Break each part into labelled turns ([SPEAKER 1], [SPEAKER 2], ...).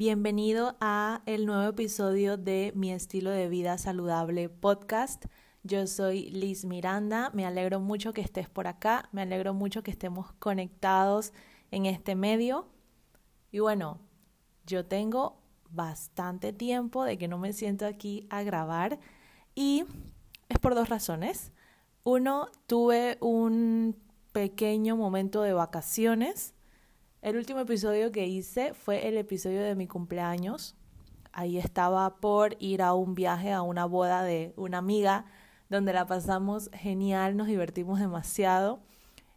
[SPEAKER 1] Bienvenido a el nuevo episodio de Mi estilo de vida saludable podcast. Yo soy Liz Miranda, me alegro mucho que estés por acá, me alegro mucho que estemos conectados en este medio. Y bueno, yo tengo bastante tiempo de que no me siento aquí a grabar y es por dos razones. Uno, tuve un pequeño momento de vacaciones el último episodio que hice fue el episodio de mi cumpleaños. Ahí estaba por ir a un viaje, a una boda de una amiga, donde la pasamos genial, nos divertimos demasiado.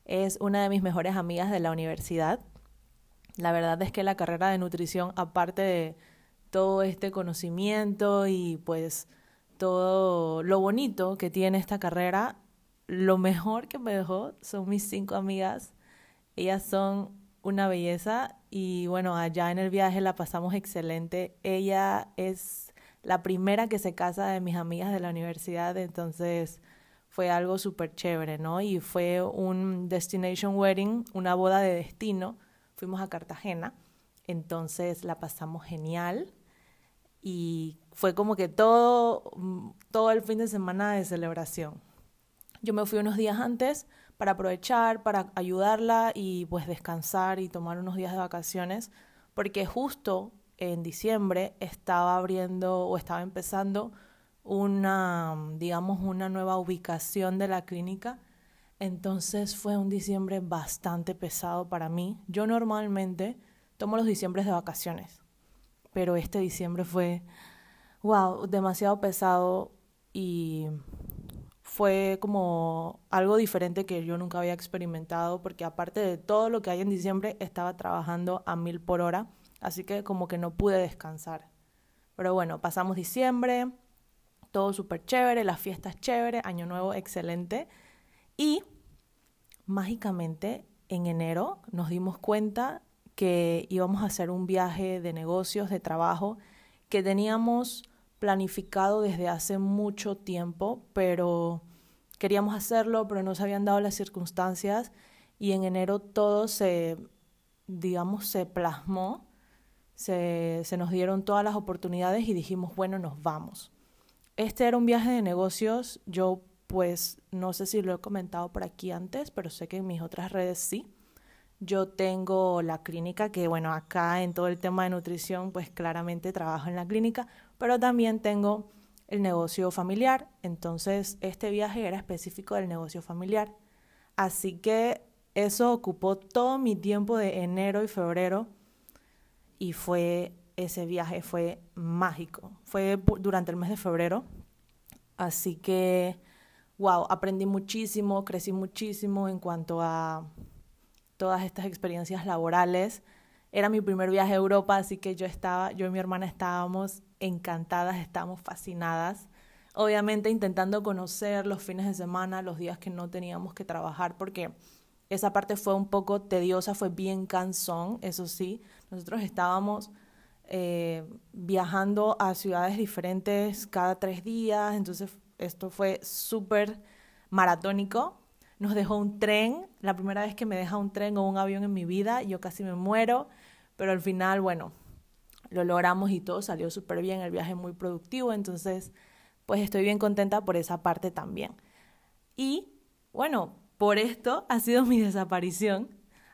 [SPEAKER 1] Es una de mis mejores amigas de la universidad. La verdad es que la carrera de nutrición, aparte de todo este conocimiento y pues todo lo bonito que tiene esta carrera, lo mejor que me dejó son mis cinco amigas. Ellas son una belleza y bueno, allá en el viaje la pasamos excelente. Ella es la primera que se casa de mis amigas de la universidad, entonces fue algo súper chévere, ¿no? Y fue un destination wedding, una boda de destino. Fuimos a Cartagena, entonces la pasamos genial y fue como que todo, todo el fin de semana de celebración. Yo me fui unos días antes para aprovechar, para ayudarla y pues descansar y tomar unos días de vacaciones, porque justo en diciembre estaba abriendo o estaba empezando una, digamos, una nueva ubicación de la clínica. Entonces fue un diciembre bastante pesado para mí. Yo normalmente tomo los diciembres de vacaciones, pero este diciembre fue, wow, demasiado pesado y fue como algo diferente que yo nunca había experimentado porque aparte de todo lo que hay en diciembre estaba trabajando a mil por hora, así que como que no pude descansar. Pero bueno, pasamos diciembre, todo súper chévere, las fiestas chévere, año nuevo excelente y mágicamente en enero nos dimos cuenta que íbamos a hacer un viaje de negocios, de trabajo, que teníamos planificado desde hace mucho tiempo, pero queríamos hacerlo, pero no se habían dado las circunstancias y en enero todo se, digamos, se plasmó, se, se nos dieron todas las oportunidades y dijimos, bueno, nos vamos. Este era un viaje de negocios, yo pues no sé si lo he comentado por aquí antes, pero sé que en mis otras redes sí. Yo tengo la clínica, que bueno, acá en todo el tema de nutrición, pues claramente trabajo en la clínica, pero también tengo el negocio familiar. Entonces, este viaje era específico del negocio familiar. Así que eso ocupó todo mi tiempo de enero y febrero y fue ese viaje fue mágico. Fue durante el mes de febrero. Así que wow, aprendí muchísimo, crecí muchísimo en cuanto a todas estas experiencias laborales. Era mi primer viaje a Europa, así que yo estaba, yo y mi hermana estábamos encantadas, estábamos fascinadas. Obviamente intentando conocer los fines de semana, los días que no teníamos que trabajar, porque esa parte fue un poco tediosa, fue bien cansón, eso sí. Nosotros estábamos eh, viajando a ciudades diferentes cada tres días, entonces esto fue súper maratónico, nos dejó un tren, la primera vez que me deja un tren o un avión en mi vida, yo casi me muero, pero al final, bueno, lo logramos y todo salió súper bien, el viaje muy productivo, entonces pues estoy bien contenta por esa parte también. Y bueno, por esto ha sido mi desaparición.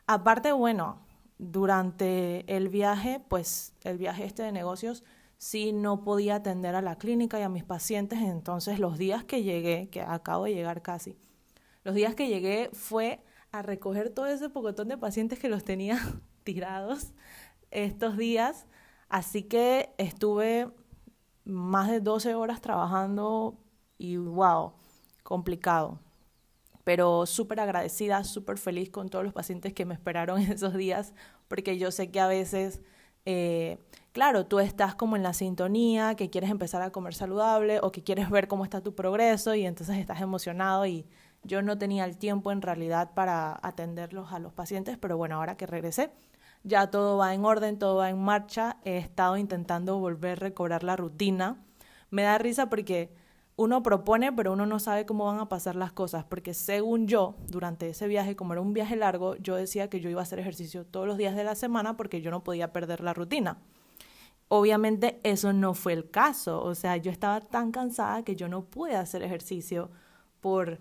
[SPEAKER 1] Aparte, bueno, durante el viaje, pues el viaje este de negocios, sí no podía atender a la clínica y a mis pacientes, entonces los días que llegué, que acabo de llegar casi, los días que llegué fue a recoger todo ese pocotón de pacientes que los tenía tirados estos días. Así que estuve más de 12 horas trabajando y wow, complicado. Pero súper agradecida, súper feliz con todos los pacientes que me esperaron esos días, porque yo sé que a veces, eh, claro, tú estás como en la sintonía, que quieres empezar a comer saludable o que quieres ver cómo está tu progreso y entonces estás emocionado y yo no tenía el tiempo en realidad para atenderlos a los pacientes, pero bueno, ahora que regresé, ya todo va en orden, todo va en marcha. He estado intentando volver a recobrar la rutina. Me da risa porque uno propone, pero uno no sabe cómo van a pasar las cosas, porque según yo, durante ese viaje, como era un viaje largo, yo decía que yo iba a hacer ejercicio todos los días de la semana porque yo no podía perder la rutina. Obviamente eso no fue el caso, o sea, yo estaba tan cansada que yo no pude hacer ejercicio por,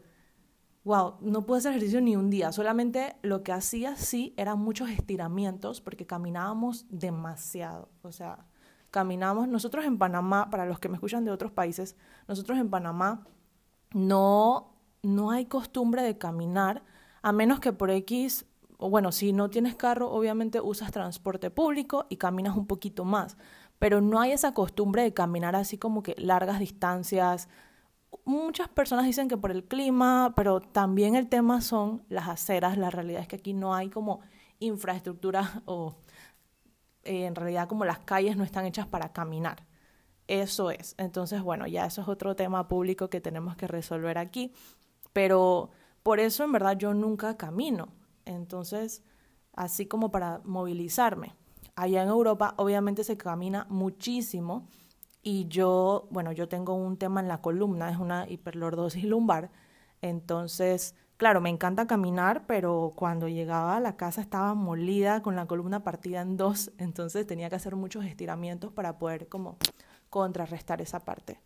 [SPEAKER 1] wow, no pude hacer ejercicio ni un día, solamente lo que hacía sí eran muchos estiramientos porque caminábamos demasiado, o sea, caminamos, nosotros en Panamá, para los que me escuchan de otros países, nosotros en Panamá no, no hay costumbre de caminar, a menos que por X, bueno, si no tienes carro, obviamente usas transporte público y caminas un poquito más, pero no hay esa costumbre de caminar así como que largas distancias. Muchas personas dicen que por el clima, pero también el tema son las aceras. La realidad es que aquí no hay como infraestructura o eh, en realidad como las calles no están hechas para caminar. Eso es. Entonces, bueno, ya eso es otro tema público que tenemos que resolver aquí. Pero por eso en verdad yo nunca camino. Entonces, así como para movilizarme. Allá en Europa obviamente se camina muchísimo y yo, bueno, yo tengo un tema en la columna, es una hiperlordosis lumbar. Entonces, Claro, me encanta caminar, pero cuando llegaba a la casa estaba molida con la columna partida en dos, entonces tenía que hacer muchos estiramientos para poder como contrarrestar esa parte.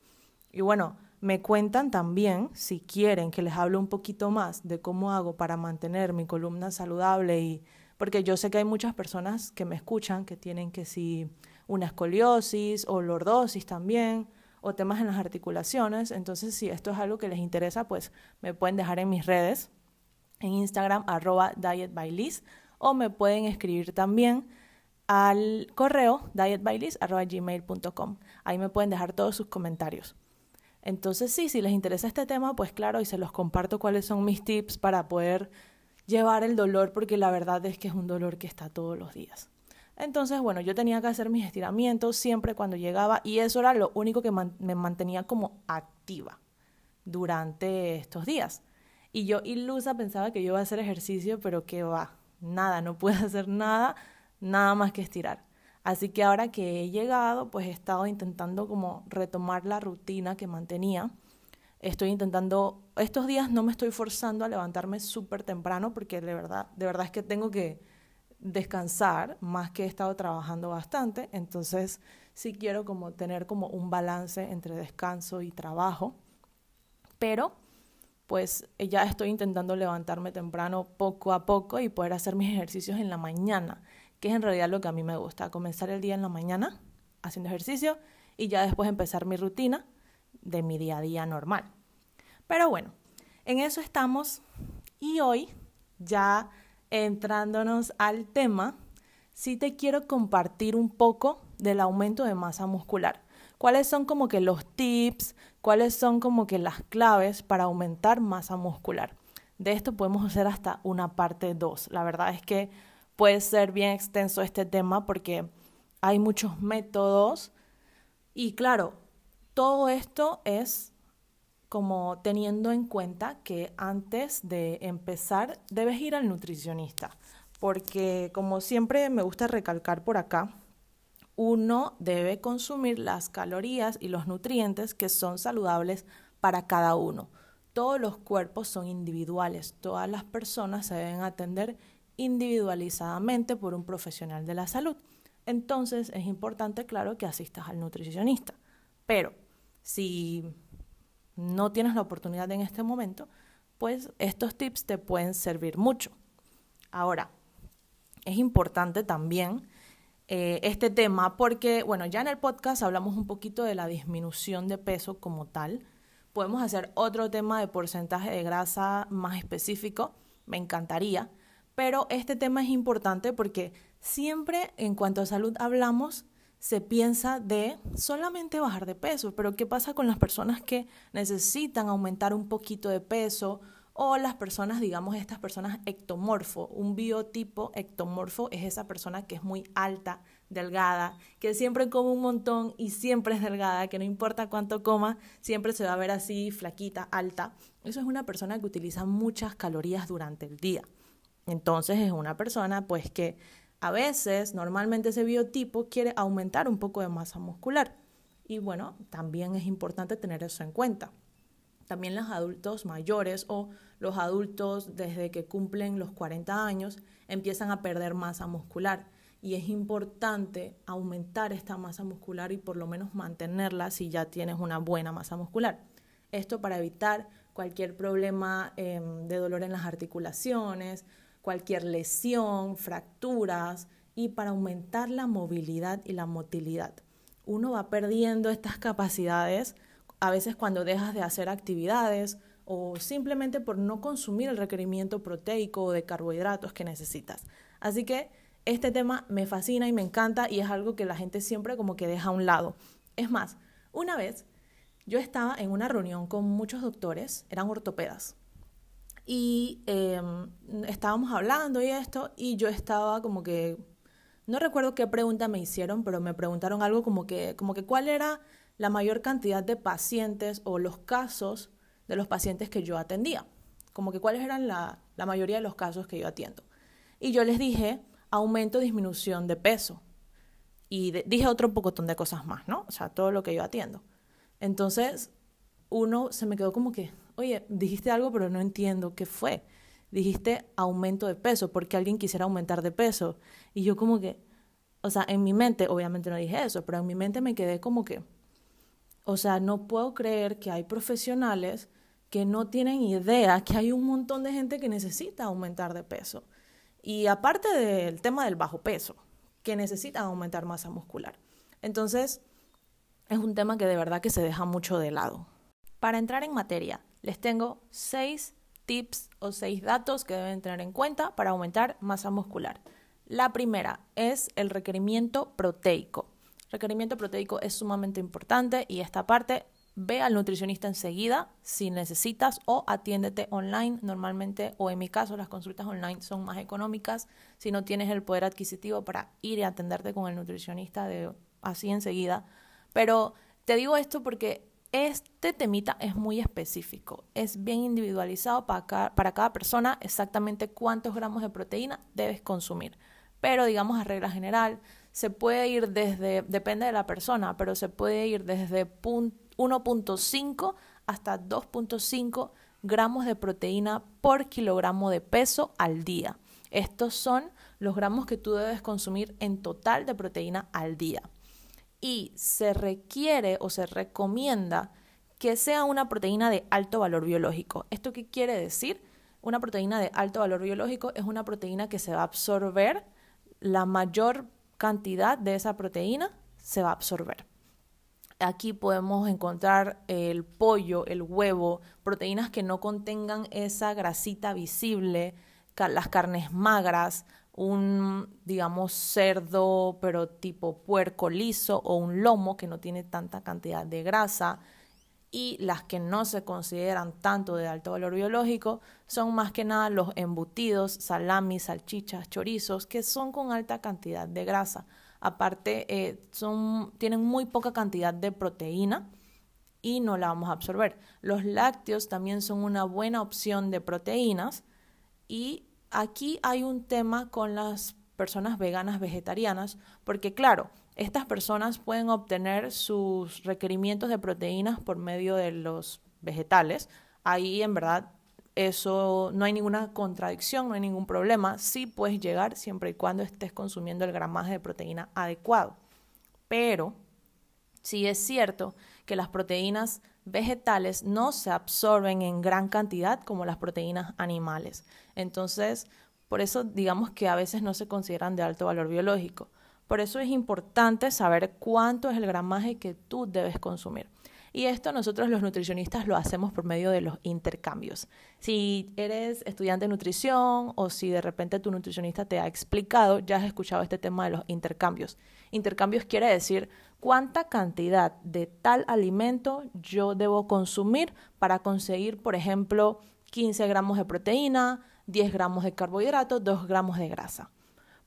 [SPEAKER 1] Y bueno, me cuentan también, si quieren que les hable un poquito más de cómo hago para mantener mi columna saludable y porque yo sé que hay muchas personas que me escuchan que tienen que si una escoliosis o lordosis también o temas en las articulaciones. Entonces, si esto es algo que les interesa, pues me pueden dejar en mis redes, en Instagram, arroba dietbyliz, o me pueden escribir también al correo dietbyliz.gmail.com. Ahí me pueden dejar todos sus comentarios. Entonces, sí, si les interesa este tema, pues claro, y se los comparto cuáles son mis tips para poder llevar el dolor, porque la verdad es que es un dolor que está todos los días. Entonces, bueno, yo tenía que hacer mis estiramientos siempre cuando llegaba y eso era lo único que me mantenía como activa durante estos días. Y yo ilusa pensaba que yo iba a hacer ejercicio, pero que va, nada, no puedo hacer nada, nada más que estirar. Así que ahora que he llegado, pues he estado intentando como retomar la rutina que mantenía. Estoy intentando, estos días no me estoy forzando a levantarme súper temprano porque de verdad, de verdad es que tengo que descansar más que he estado trabajando bastante, entonces sí quiero como tener como un balance entre descanso y trabajo, pero pues ya estoy intentando levantarme temprano poco a poco y poder hacer mis ejercicios en la mañana, que es en realidad lo que a mí me gusta, comenzar el día en la mañana haciendo ejercicio y ya después empezar mi rutina de mi día a día normal. Pero bueno, en eso estamos y hoy ya entrándonos al tema, sí te quiero compartir un poco del aumento de masa muscular. ¿Cuáles son como que los tips? ¿Cuáles son como que las claves para aumentar masa muscular? De esto podemos hacer hasta una parte 2. La verdad es que puede ser bien extenso este tema porque hay muchos métodos y claro, todo esto es como teniendo en cuenta que antes de empezar debes ir al nutricionista, porque como siempre me gusta recalcar por acá, uno debe consumir las calorías y los nutrientes que son saludables para cada uno. Todos los cuerpos son individuales, todas las personas se deben atender individualizadamente por un profesional de la salud. Entonces es importante, claro, que asistas al nutricionista. Pero si no tienes la oportunidad en este momento, pues estos tips te pueden servir mucho. Ahora, es importante también eh, este tema porque, bueno, ya en el podcast hablamos un poquito de la disminución de peso como tal. Podemos hacer otro tema de porcentaje de grasa más específico, me encantaría, pero este tema es importante porque siempre en cuanto a salud hablamos se piensa de solamente bajar de peso, pero ¿qué pasa con las personas que necesitan aumentar un poquito de peso o las personas, digamos, estas personas ectomorfo? Un biotipo ectomorfo es esa persona que es muy alta, delgada, que siempre come un montón y siempre es delgada, que no importa cuánto coma, siempre se va a ver así, flaquita, alta. Eso es una persona que utiliza muchas calorías durante el día. Entonces es una persona pues que a veces, normalmente ese biotipo quiere aumentar un poco de masa muscular. Y bueno, también es importante tener eso en cuenta. También los adultos mayores o los adultos desde que cumplen los 40 años empiezan a perder masa muscular, y es importante aumentar esta masa muscular y por lo menos mantenerla si ya tienes una buena masa muscular. Esto para evitar cualquier problema em, de dolor en las articulaciones, cualquier lesión, fracturas y para aumentar la movilidad y la motilidad. Uno va perdiendo estas capacidades a veces cuando dejas de hacer actividades o simplemente por no consumir el requerimiento proteico o de carbohidratos que necesitas. Así que este tema me fascina y me encanta y es algo que la gente siempre como que deja a un lado. Es más, una vez yo estaba en una reunión con muchos doctores, eran ortopedas, y em, estábamos hablando y esto, y yo estaba como que, no recuerdo qué pregunta me hicieron, pero me preguntaron algo como que, como que cuál era la mayor cantidad de pacientes o los casos de los pacientes que yo atendía, como que cuáles eran la, la mayoría de los casos que yo atiendo. Y yo les dije aumento, disminución de peso. Y dije otro pocotón de cosas más, ¿no? O sea, todo lo que yo atiendo. Entonces, uno se me quedó como que, oye, dijiste algo, pero no entiendo qué fue. Dijiste aumento de peso, porque alguien quisiera aumentar de peso. Y yo como que, o sea, en mi mente, obviamente no dije eso, pero en mi mente me quedé como que, o sea, no puedo creer que hay profesionales que no tienen idea que hay un montón de gente que necesita aumentar de peso. Y aparte del tema del bajo peso, que necesitan aumentar masa muscular. Entonces, es un tema que de verdad que se deja mucho de lado. Para entrar en materia, les tengo seis tips o seis datos que deben tener en cuenta para aumentar masa muscular. La primera es el requerimiento proteico. Requerimiento proteico es sumamente importante y esta parte ve al nutricionista enseguida si necesitas o atiéndete online. Normalmente o en mi caso las consultas online son más económicas. Si no tienes el poder adquisitivo para ir y atenderte con el nutricionista de así enseguida. Pero te digo esto porque este temita es muy específico, es bien individualizado para cada persona exactamente cuántos gramos de proteína debes consumir. Pero digamos a regla general, se puede ir desde, depende de la persona, pero se puede ir desde 1.5 hasta 2.5 gramos de proteína por kilogramo de peso al día. Estos son los gramos que tú debes consumir en total de proteína al día. Y se requiere o se recomienda que sea una proteína de alto valor biológico. ¿Esto qué quiere decir? Una proteína de alto valor biológico es una proteína que se va a absorber la mayor cantidad de esa proteína se va a absorber. Aquí podemos encontrar el pollo, el huevo, proteínas que no contengan esa grasita visible, las carnes magras, un, digamos, cerdo, pero tipo puerco liso o un lomo que no tiene tanta cantidad de grasa. Y las que no se consideran tanto de alto valor biológico son más que nada los embutidos, salamis, salchichas, chorizos, que son con alta cantidad de grasa. Aparte, eh, son, tienen muy poca cantidad de proteína y no la vamos a absorber. Los lácteos también son una buena opción de proteínas y aquí hay un tema con las personas veganas vegetarianas, porque claro, estas personas pueden obtener sus requerimientos de proteínas por medio de los vegetales. Ahí en verdad eso no hay ninguna contradicción, no hay ningún problema. Sí puedes llegar siempre y cuando estés consumiendo el gramaje de proteína adecuado. Pero sí es cierto que las proteínas vegetales no se absorben en gran cantidad como las proteínas animales. Entonces, por eso digamos que a veces no se consideran de alto valor biológico. Por eso es importante saber cuánto es el gramaje que tú debes consumir. Y esto nosotros los nutricionistas lo hacemos por medio de los intercambios. Si eres estudiante de nutrición o si de repente tu nutricionista te ha explicado, ya has escuchado este tema de los intercambios. Intercambios quiere decir cuánta cantidad de tal alimento yo debo consumir para conseguir, por ejemplo, 15 gramos de proteína, 10 gramos de carbohidratos, 2 gramos de grasa.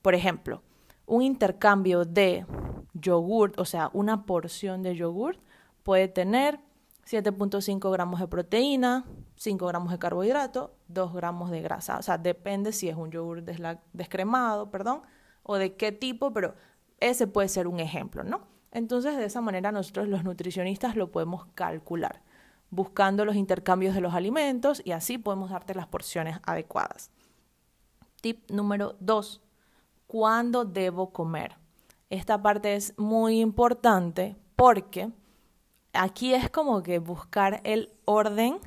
[SPEAKER 1] Por ejemplo, un intercambio de yogurt, o sea, una porción de yogurt, puede tener 7.5 gramos de proteína, 5 gramos de carbohidrato, 2 gramos de grasa. O sea, depende si es un yogur descremado, perdón, o de qué tipo, pero ese puede ser un ejemplo, ¿no? Entonces, de esa manera nosotros los nutricionistas lo podemos calcular, buscando los intercambios de los alimentos y así podemos darte las porciones adecuadas. Tip número 2. cuándo debo comer. Esta parte es muy importante porque aquí es como que buscar el orden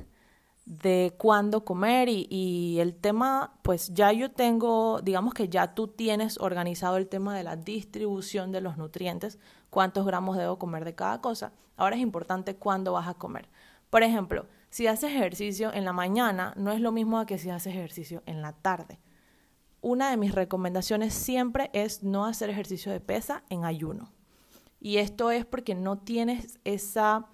[SPEAKER 1] de cuándo comer y, el tema, pues ya yo tengo, digamos que ya tú tienes organizado el tema de la distribución de los nutrientes, cuántos gramos debo comer de cada cosa. Ahora es importante cuándo vas a comer. Por ejemplo, si haces ejercicio en la mañana, no es lo mismo que si haces ejercicio en la tarde. Una de mis recomendaciones siempre es no hacer ejercicio de pesa en ayuno. Y esto es porque no tienes esa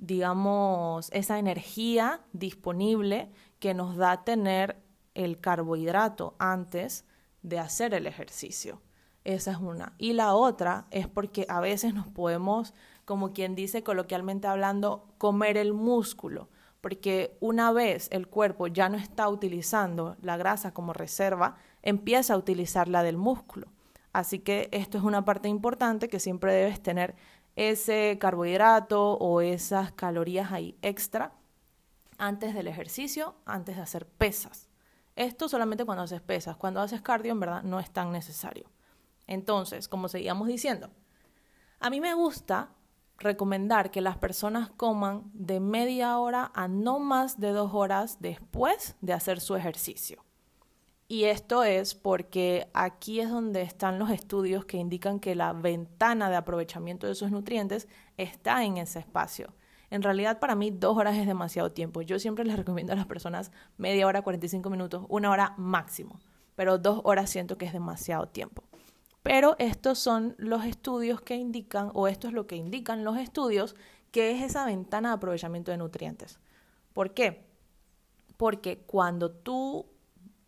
[SPEAKER 1] digamos, esa energía disponible que nos da tener el carbohidrato antes de hacer el ejercicio. Esa es una. Y la otra es porque a veces nos podemos, como quien dice coloquialmente hablando, comer el músculo, porque una vez el cuerpo ya no está utilizando la grasa como reserva, empieza a utilizar la del músculo. Así que esto es una parte importante que siempre debes tener ese carbohidrato o esas calorías ahí extra antes del ejercicio, antes de hacer pesas. Esto solamente cuando haces pesas. Cuando haces cardio, en verdad, no es tan necesario. Entonces, como seguíamos diciendo, a mí me gusta recomendar que las personas coman de media hora a no más de dos horas después de hacer su ejercicio. Y esto es porque aquí es donde están los estudios que indican que la ventana de aprovechamiento de esos nutrientes está en ese espacio. En realidad para mí dos horas es demasiado tiempo. Yo siempre les recomiendo a las personas media hora, 45 minutos, una hora máximo. Pero dos horas siento que es demasiado tiempo. Pero estos son los estudios que indican, o esto es lo que indican los estudios, que es esa ventana de aprovechamiento de nutrientes. ¿Por qué? Porque cuando tú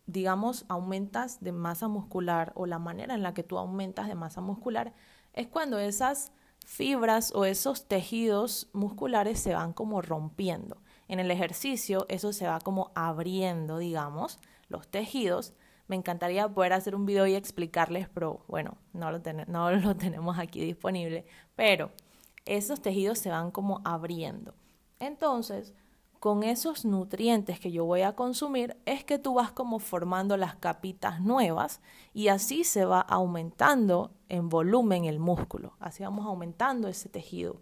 [SPEAKER 1] digamos, aumentas de masa muscular o la manera en la que tú aumentas de masa muscular es cuando esas fibras o esos tejidos musculares se van como rompiendo. En el ejercicio eso se va como abriendo, digamos, los tejidos. Me encantaría poder hacer un video y explicarles, pero bueno, no lo, tenemos aquí disponible. Pero esos tejidos se van como abriendo. Entonces, con esos nutrientes que yo voy a consumir es que tú vas como formando las capitas nuevas y así se va aumentando en volumen el músculo, así vamos aumentando ese tejido.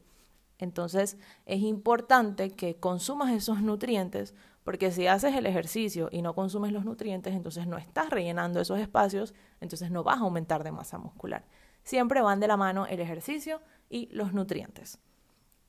[SPEAKER 1] Entonces es importante que consumas esos nutrientes porque si haces el ejercicio y no consumes los nutrientes, entonces no estás rellenando esos espacios, entonces no vas a aumentar de masa muscular. Siempre van de la mano el ejercicio y los nutrientes.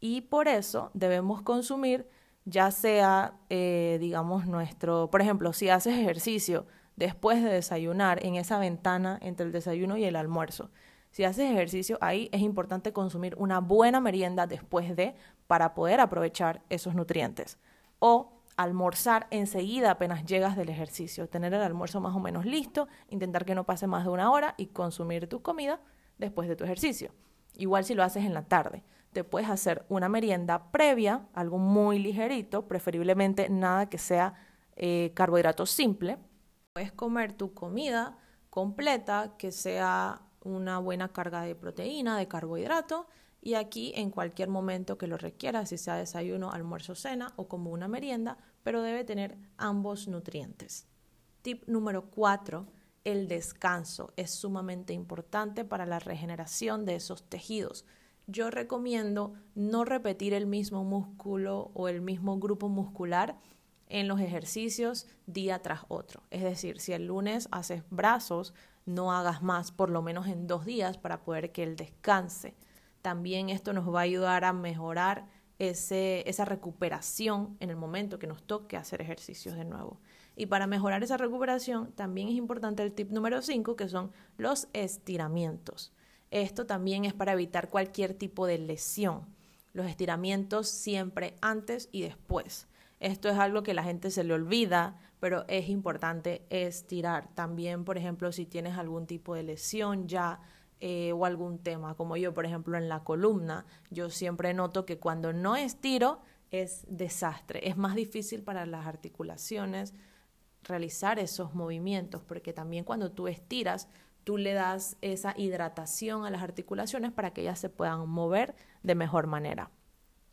[SPEAKER 1] Y por eso debemos consumir ya sea, eh, digamos, nuestro, por ejemplo, si haces ejercicio después de desayunar en esa ventana entre el desayuno y el almuerzo, si haces ejercicio ahí es importante consumir una buena merienda después de para poder aprovechar esos nutrientes. O almorzar enseguida apenas llegas del ejercicio, tener el almuerzo más o menos listo, intentar que no pase más de una hora y consumir tu comida después de tu ejercicio. Igual si lo haces en la tarde te puedes hacer una merienda previa, algo muy ligerito, preferiblemente nada que sea eh, carbohidrato simple. Puedes comer tu comida completa, que sea una buena carga de proteína, de carbohidrato, y aquí en cualquier momento que lo requieras, si sea desayuno, almuerzo, cena o como una merienda, pero debe tener ambos nutrientes. Tip número 4. El descanso es sumamente importante para la regeneración de esos tejidos yo recomiendo no repetir el mismo músculo o el mismo grupo muscular en los ejercicios día tras otro. Es decir, si el lunes haces brazos, no hagas más por lo menos en dos días para poder que él descanse. También esto nos va a ayudar a mejorar ese, esa recuperación en el momento que nos toque hacer ejercicios de nuevo. Y para mejorar esa recuperación también es importante el tip número 5, que son los estiramientos. Esto también es para evitar cualquier tipo de lesión. Los estiramientos siempre antes y después. Esto es algo que la gente se le olvida, pero es importante estirar. También, por ejemplo, si tienes algún tipo de lesión ya eh, o algún tema, como yo, por ejemplo, en la columna, yo siempre noto que cuando no estiro es desastre. Es más difícil para las articulaciones realizar esos movimientos, porque también cuando tú estiras, tú le das esa hidratación a las articulaciones para que ellas se puedan mover de mejor manera.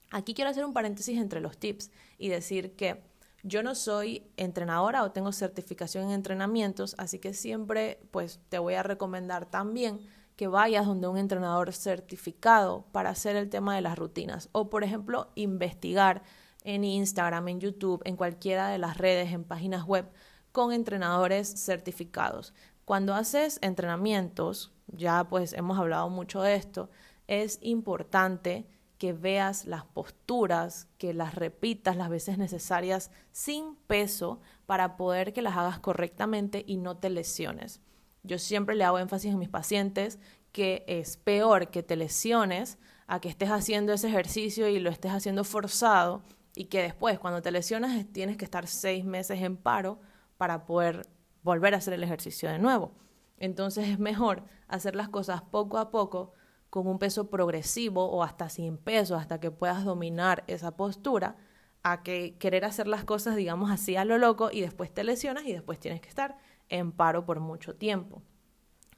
[SPEAKER 1] Aquí quiero hacer un paréntesis entre los tips y decir que Yo no soy entrenadora o tengo certificación en entrenamientos, así que siempre pues te voy a recomendar también que vayas donde un entrenador certificado para hacer el tema de las rutinas o por ejemplo investigar en Instagram, en YouTube, en cualquiera de las redes, en páginas web con entrenadores certificados. Cuando haces entrenamientos, ya pues hemos hablado mucho de esto, es importante que veas las posturas, que las repitas las veces necesarias sin peso para poder que las hagas correctamente y no te lesiones. Yo siempre le hago énfasis a mis pacientes que es peor que te lesiones a que estés haciendo ese ejercicio y lo estés haciendo forzado y que después cuando te lesionas tienes que estar seis meses en paro para poder volver a hacer el ejercicio de nuevo. Entonces es mejor hacer las cosas poco a poco con un peso progresivo o hasta sin peso, hasta que puedas dominar esa postura, a que querer hacer las cosas, digamos así, a lo loco y después te lesionas y después tienes que estar en paro por mucho tiempo.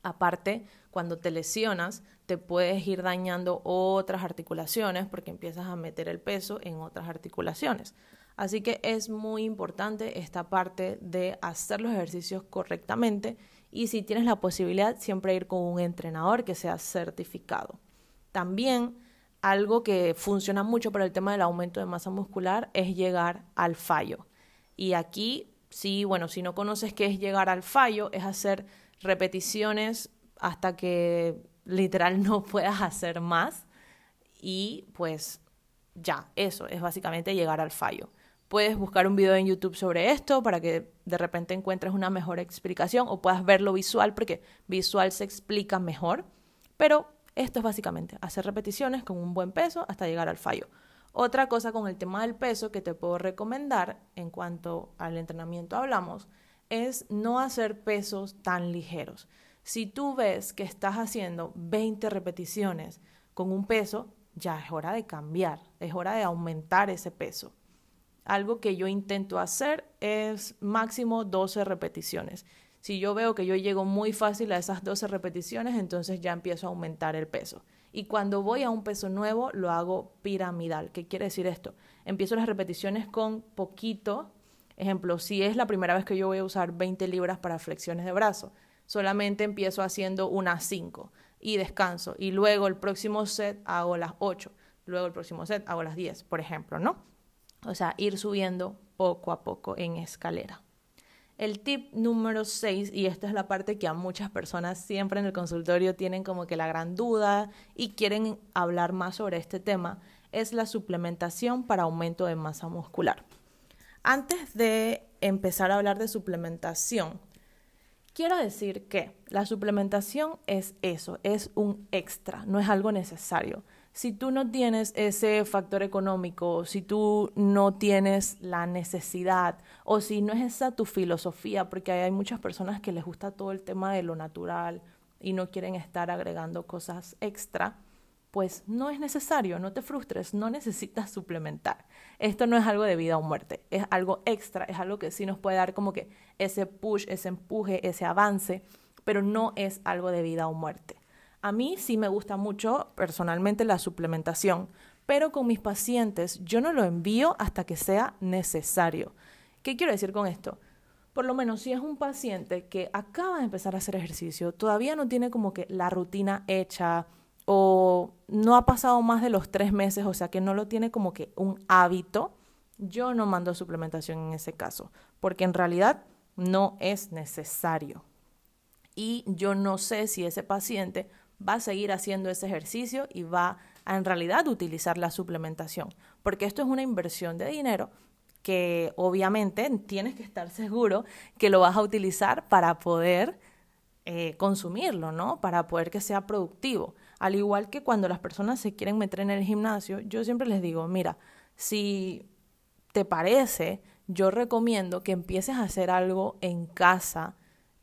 [SPEAKER 1] Aparte, cuando te lesionas, te puedes ir dañando otras articulaciones porque empiezas a meter el peso en otras articulaciones. Así que es muy importante esta parte de hacer los ejercicios correctamente y si tienes la posibilidad, siempre ir con un entrenador que sea certificado. También algo que funciona mucho para el tema del aumento de masa muscular es llegar al fallo. Y aquí, sí, bueno, si no conoces qué es llegar al fallo, es hacer repeticiones hasta que literal no puedas hacer más. Y pues ya, eso es básicamente llegar al fallo. Puedes buscar un video en YouTube sobre esto para que de repente encuentres una mejor explicación o puedas verlo visual porque visual se explica mejor. Pero esto es básicamente hacer repeticiones con un buen peso hasta llegar al fallo. Otra cosa con el tema del peso que te puedo recomendar en cuanto al entrenamiento hablamos es no hacer pesos tan ligeros. Si tú ves que estás haciendo 20 repeticiones con un peso, ya es hora de cambiar, es hora de aumentar ese peso. Algo que yo intento hacer es máximo 12 repeticiones. Si yo veo que yo llego muy fácil a esas 12 repeticiones, entonces ya empiezo a aumentar el peso. Y cuando voy a un peso nuevo, lo hago piramidal. ¿Qué quiere decir esto? Empiezo las repeticiones con poquito. Ejemplo, si es la primera vez que yo voy a usar 20 libras para flexiones de brazo, solamente empiezo haciendo unas 5 y descanso. Y luego el próximo set hago las 8. Luego el próximo set hago las 10, por ejemplo, ¿no? O sea, ir subiendo poco a poco en escalera. El tip número 6, y esta es la parte que a muchas personas siempre en el consultorio tienen como que la gran duda y quieren hablar más sobre este tema, es la suplementación para aumento de masa muscular. Antes de empezar a hablar de suplementación, quiero decir que la suplementación es eso, es un extra, no es algo necesario si tú no tienes ese factor económico, si tú no tienes la necesidad o si no es esa tu filosofía, porque hay muchas personas que les gusta todo el tema de lo natural y no quieren estar agregando cosas extra, pues no es necesario, no te frustres, no necesitas suplementar. Esto no es algo de vida o muerte, es algo extra, es algo que sí nos puede dar como que ese push, ese empuje, ese avance, pero no es algo de vida o muerte. A mí sí me gusta mucho personalmente la suplementación, pero con mis pacientes yo no lo envío hasta que sea necesario. ¿Qué quiero decir con esto? Por lo menos si es un paciente que acaba de empezar a hacer ejercicio, todavía no tiene como que la rutina hecha o no ha pasado más de los tres meses, o sea que no lo tiene como que un hábito, yo no mando suplementación en ese caso, porque en realidad no es necesario. Y yo no sé si ese paciente va a seguir haciendo ese ejercicio y va a en realidad utilizar la suplementación, porque esto es una inversión de dinero que obviamente tienes que estar seguro que lo vas a utilizar para poder eh, consumirlo, ¿no? Para poder que sea productivo. Al igual que cuando las personas se quieren meter en el gimnasio, yo siempre les digo, mira, si te parece, yo recomiendo que empieces a hacer algo en casa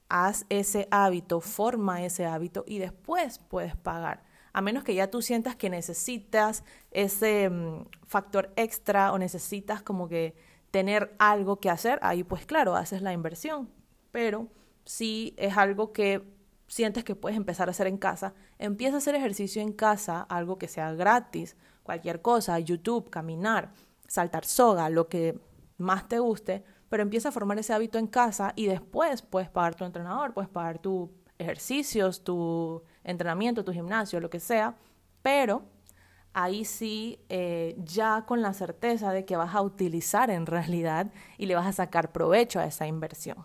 [SPEAKER 1] haz ese hábito, forma ese hábito y después puedes pagar. A menos que ya tú sientas que necesitas ese mm, factor extra o necesitas como que tener algo que hacer, ahí pues claro, haces la inversión. Pero si es algo que sientes que puedes empezar a hacer en casa, empieza a hacer ejercicio en casa, algo que sea gratis, cualquier cosa, YouTube, caminar, saltar soga, lo que más te guste, pero empieza a formar ese hábito en casa y después puedes pagar tu entrenador, puedes pagar tus ejercicios, tu entrenamiento, tu gimnasio, lo que sea, pero ahí sí eh, ya con la certeza de que vas a utilizar en realidad y le vas a sacar provecho a esa inversión.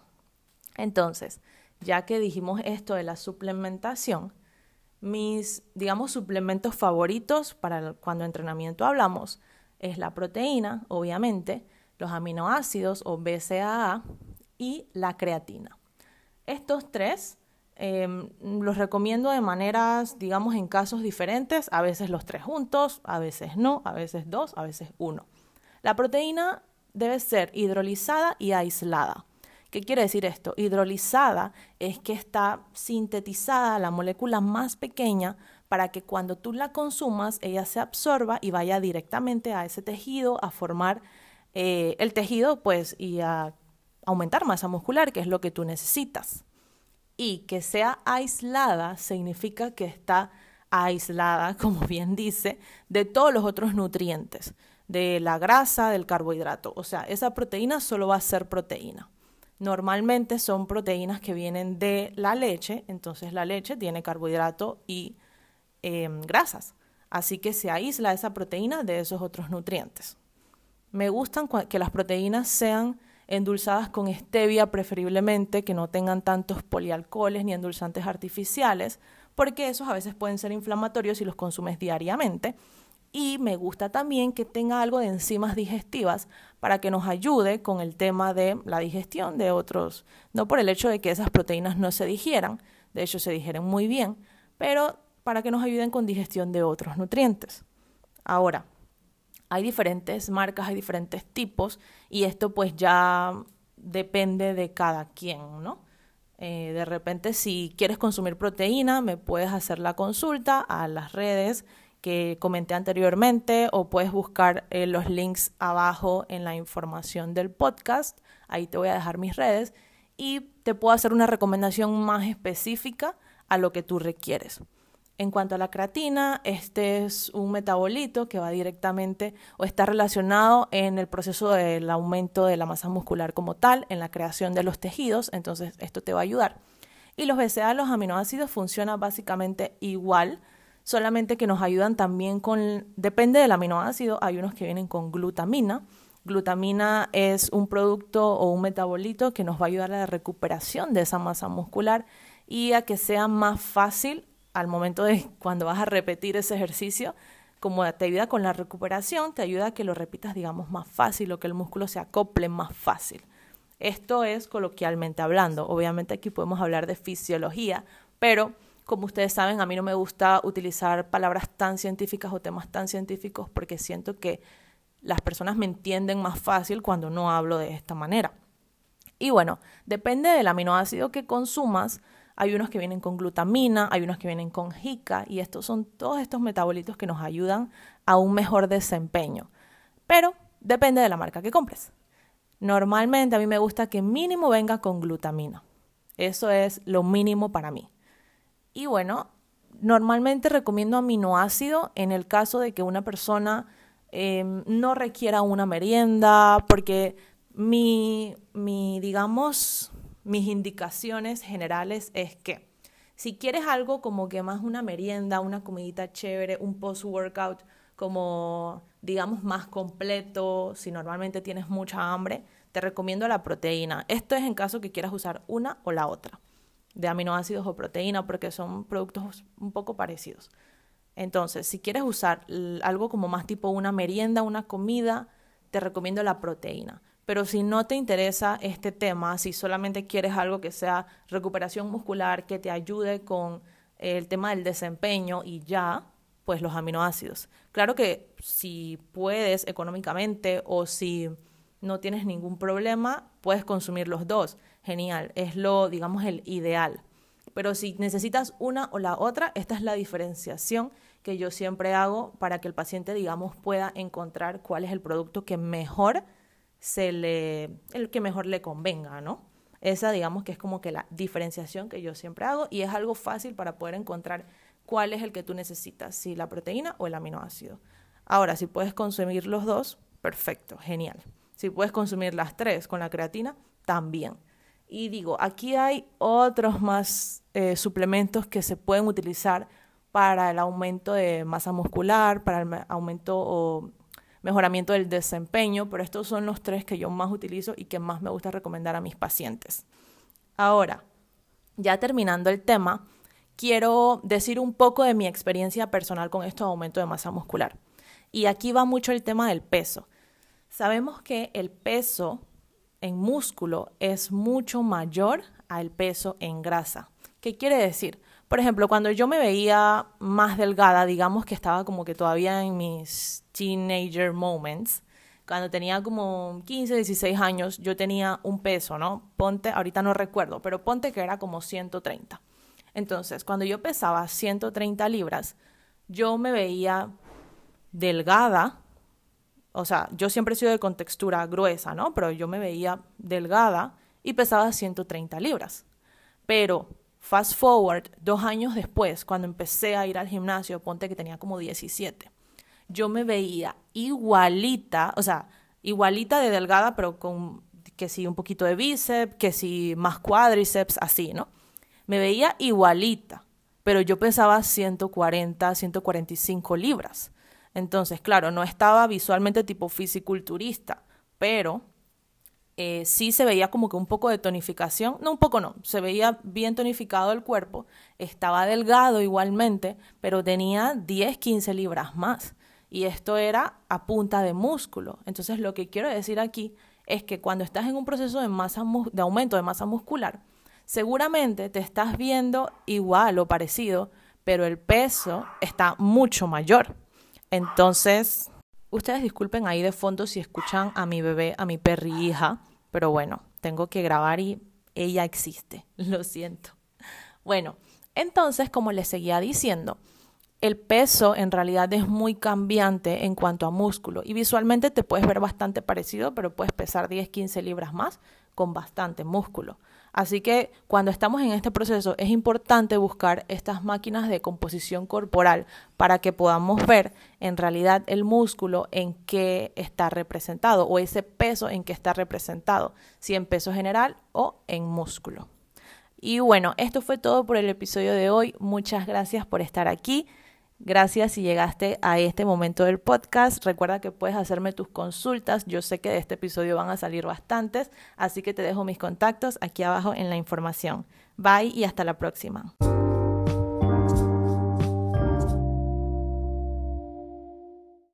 [SPEAKER 1] Entonces, ya que dijimos esto de la suplementación, mis, digamos, suplementos favoritos para cuando entrenamiento hablamos es la proteína, obviamente, los aminoácidos o BCAA y la creatina. Estos tres em, los recomiendo de maneras, digamos, en casos diferentes, a veces los tres juntos, a veces no, a veces dos, a veces uno. La proteína debe ser hidrolizada y aislada. ¿Qué quiere decir esto? Hidrolizada es que está sintetizada la molécula más pequeña para que cuando tú la consumas ella se absorba y vaya directamente a ese tejido a formar eh, el tejido pues y a aumentar masa muscular, que es lo que tú necesitas. Y que sea aislada significa que está aislada, como bien dice, de todos los otros nutrientes, de la grasa, del carbohidrato. O sea, esa proteína solo va a ser proteína. Normalmente son proteínas que vienen de la leche, entonces la leche tiene carbohidrato y em, grasas. Así que se aísla esa proteína de esos otros nutrientes. Me gustan que las proteínas sean endulzadas con stevia preferiblemente, que no tengan tantos polialcoholes ni endulzantes artificiales, porque esos a veces pueden ser inflamatorios si los consumes diariamente y me gusta también que tenga algo de enzimas digestivas para que nos ayude con el tema de la digestión de otros, no por el hecho de que esas proteínas no se digieran, de hecho se digieren muy bien, pero para que nos ayuden con digestión de otros nutrientes. Ahora, hay diferentes marcas, hay diferentes tipos y esto pues ya depende de cada quien, ¿no? Eh, de repente si quieres consumir proteína, me puedes hacer la consulta a las redes que comenté anteriormente o puedes buscar eh, los links abajo en la información del podcast. Ahí te voy a dejar mis redes y te puedo hacer una recomendación más específica a lo que tú requieres. En cuanto a la creatina, este es un metabolito que va directamente o está relacionado en el proceso del aumento de la masa muscular como tal, en la creación de los tejidos, entonces esto te va a ayudar. Y los BCA, los aminoácidos, funcionan básicamente igual solamente que nos ayudan también con, depende del aminoácido, hay unos que vienen con glutamina. Glutamina es un producto o un metabolito que nos va a ayudar a la recuperación de esa masa muscular y a que sea más fácil al momento de cuando vas a repetir ese ejercicio, como te ayuda con la recuperación, te ayuda a que lo repitas, digamos, más fácil o que el músculo se acople más fácil. Esto es coloquialmente hablando. Obviamente aquí podemos hablar de fisiología, pero como ustedes saben, a mí no me gusta utilizar palabras tan científicas o temas tan científicos porque siento que las personas me entienden más fácil cuando no hablo de esta manera. Y bueno, depende del aminoácido que consumas. Hay unos que vienen con glutamina, hay unos que vienen con jica y estos son todos estos metabolitos que nos ayudan a un mejor desempeño. Pero depende de la marca que compres. Normalmente a mí me gusta que mínimo venga con glutamina. Eso es lo mínimo para mí. Y bueno, normalmente recomiendo aminoácido en el caso de que una persona em, no requiera una merienda, porque mi, mi, digamos, mis indicaciones generales es que si quieres algo como que más una merienda, una comidita chévere, un post-workout como, digamos, más completo, si normalmente tienes mucha hambre, te recomiendo la proteína. Esto es en caso que quieras usar una o la otra de aminoácidos o proteína, porque son productos un poco parecidos. Entonces, si quieres usar algo como más tipo una merienda, una comida, te recomiendo la proteína. Pero si no te interesa este tema, si solamente quieres algo que sea recuperación muscular, que te ayude con el tema del desempeño y ya, pues los aminoácidos. Claro que si puedes económicamente o si no tienes ningún problema, puedes consumir los dos genial, es lo, digamos, el ideal. Pero si necesitas una o la otra, esta es la diferenciación que yo siempre hago para que el paciente, digamos, pueda encontrar cuál es el producto que mejor se le, el que mejor le convenga, ¿no? Esa, digamos, que es como que la diferenciación que yo siempre hago y es algo fácil para poder encontrar cuál es el que tú necesitas, si la proteína o el aminoácido. Ahora, si puedes consumir los dos, perfecto, genial. Si puedes consumir las tres con la creatina, también. Y digo, aquí hay otros más eh, suplementos que se pueden utilizar para el aumento de masa muscular, para el aumento o mejoramiento del desempeño, pero estos son los tres que yo más utilizo y que más me gusta recomendar a mis pacientes. Ahora, ya terminando el tema, quiero decir un poco de mi experiencia personal con esto de aumento de masa muscular. Y aquí va mucho el tema del peso. Sabemos que el peso en músculo es mucho mayor al peso en grasa. ¿Qué quiere decir? Por ejemplo, cuando yo me veía más delgada, digamos que estaba como que todavía en mis teenager moments, cuando tenía como 15, 16 años, yo tenía un peso, ¿no? Ponte, ahorita no recuerdo, pero ponte que era como 130. Entonces, cuando yo pesaba 130 libras, yo me veía delgada, o sea, yo siempre he sido de contextura gruesa, ¿no? Pero yo me veía delgada y pesaba 130 libras. Pero fast forward, dos años después, cuando empecé a ir al gimnasio, ponte que tenía como 17, yo me veía igualita, o sea, igualita de delgada, pero con que sí un poquito de bíceps, que sí más cuádriceps, así, ¿no? Me veía igualita, pero yo pesaba 140, 145 libras. Entonces, claro, no estaba visualmente tipo fisiculturista, pero eh, sí se veía como que un poco de tonificación, no un poco no, se veía bien tonificado el cuerpo, estaba delgado igualmente, pero tenía 10, 15 libras más. Y esto era a punta de músculo. Entonces lo que quiero decir aquí es que cuando estás en un proceso de, masa, de aumento de masa muscular, seguramente te estás viendo igual o parecido, pero el peso está mucho mayor. Entonces, ustedes disculpen ahí de fondo si escuchan a mi bebé, a mi perri hija, pero bueno, tengo que grabar y ella existe, lo siento. Bueno, entonces, como les seguía diciendo, el peso en realidad es muy cambiante en cuanto a músculo y visualmente te puedes ver bastante parecido, pero puedes pesar 10, 15 libras más con bastante músculo. Así que cuando estamos en este proceso es importante buscar estas máquinas de composición corporal para que podamos ver en realidad el músculo en qué está representado o ese peso en qué está representado, si en peso general o en músculo. Y bueno, esto fue todo por el episodio de hoy. Muchas gracias por estar aquí. Gracias si llegaste a este momento del podcast. Recuerda que puedes hacerme tus consultas. Yo sé que de este episodio van a salir bastantes, así que te dejo mis contactos aquí abajo en la información. Bye y hasta la próxima.